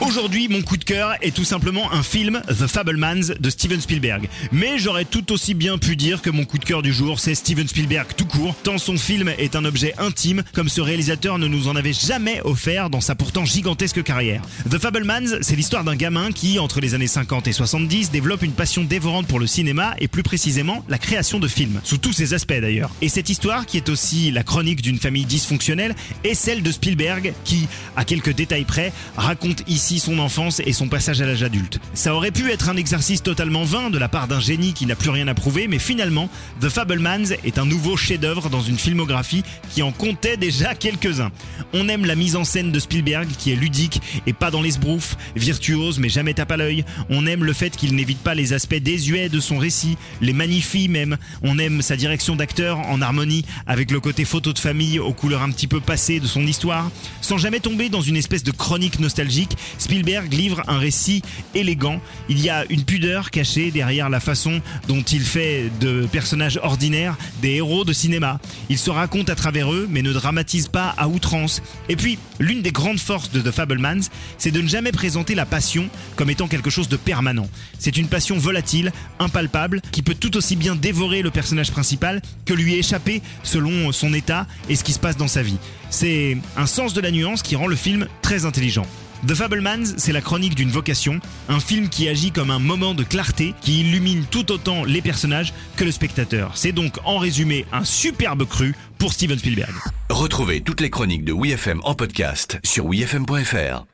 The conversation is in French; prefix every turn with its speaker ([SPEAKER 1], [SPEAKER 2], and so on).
[SPEAKER 1] Aujourd'hui, mon coup de cœur est tout simplement un film, The Fablemans, de Steven Spielberg. Mais j'aurais tout aussi bien pu dire que mon coup de cœur du jour, c'est Steven Spielberg tout court, tant son film est un objet intime, comme ce réalisateur ne nous en avait jamais offert dans sa pourtant gigantesque carrière. The Fablemans, c'est l'histoire d'un gamin qui, entre les années 50 et 70, développe une passion dévorante pour le cinéma et plus précisément la création de films, sous tous ses aspects d'ailleurs. Et cette histoire, qui est aussi la chronique d'une famille dysfonctionnelle, est celle de Spielberg, qui, à quelques détails près, raconte ici son enfance et son passage à l'âge adulte. Ça aurait pu être un exercice totalement vain de la part d'un génie qui n'a plus rien à prouver, mais finalement, The Fablemans est un nouveau chef-d'œuvre dans une filmographie qui en comptait déjà quelques-uns. On aime la mise en scène de Spielberg qui est ludique et pas dans les sbroufs, virtuose mais jamais tape à l'œil. On aime le fait qu'il n'évite pas les aspects désuets de son récit, les magnifie même. On aime sa direction d'acteur en harmonie avec le côté photo de famille aux couleurs un petit peu passées de son histoire, sans jamais tomber dans une espèce de chronique nostalgique Spielberg livre un récit élégant. Il y a une pudeur cachée derrière la façon dont il fait de personnages ordinaires des héros de cinéma. Il se raconte à travers eux, mais ne dramatise pas à outrance. Et puis, l'une des grandes forces de The Fablemans, c'est de ne jamais présenter la passion comme étant quelque chose de permanent. C'est une passion volatile, impalpable, qui peut tout aussi bien dévorer le personnage principal que lui échapper selon son état et ce qui se passe dans sa vie. C'est un sens de la nuance qui rend le film très intelligent. The Fablemans, c'est la chronique d'une vocation, un film qui agit comme un moment de clarté qui illumine tout autant les personnages que le spectateur. C'est donc en résumé un superbe cru pour Steven Spielberg.
[SPEAKER 2] Retrouvez toutes les chroniques de WeFM en podcast sur wefm.fr.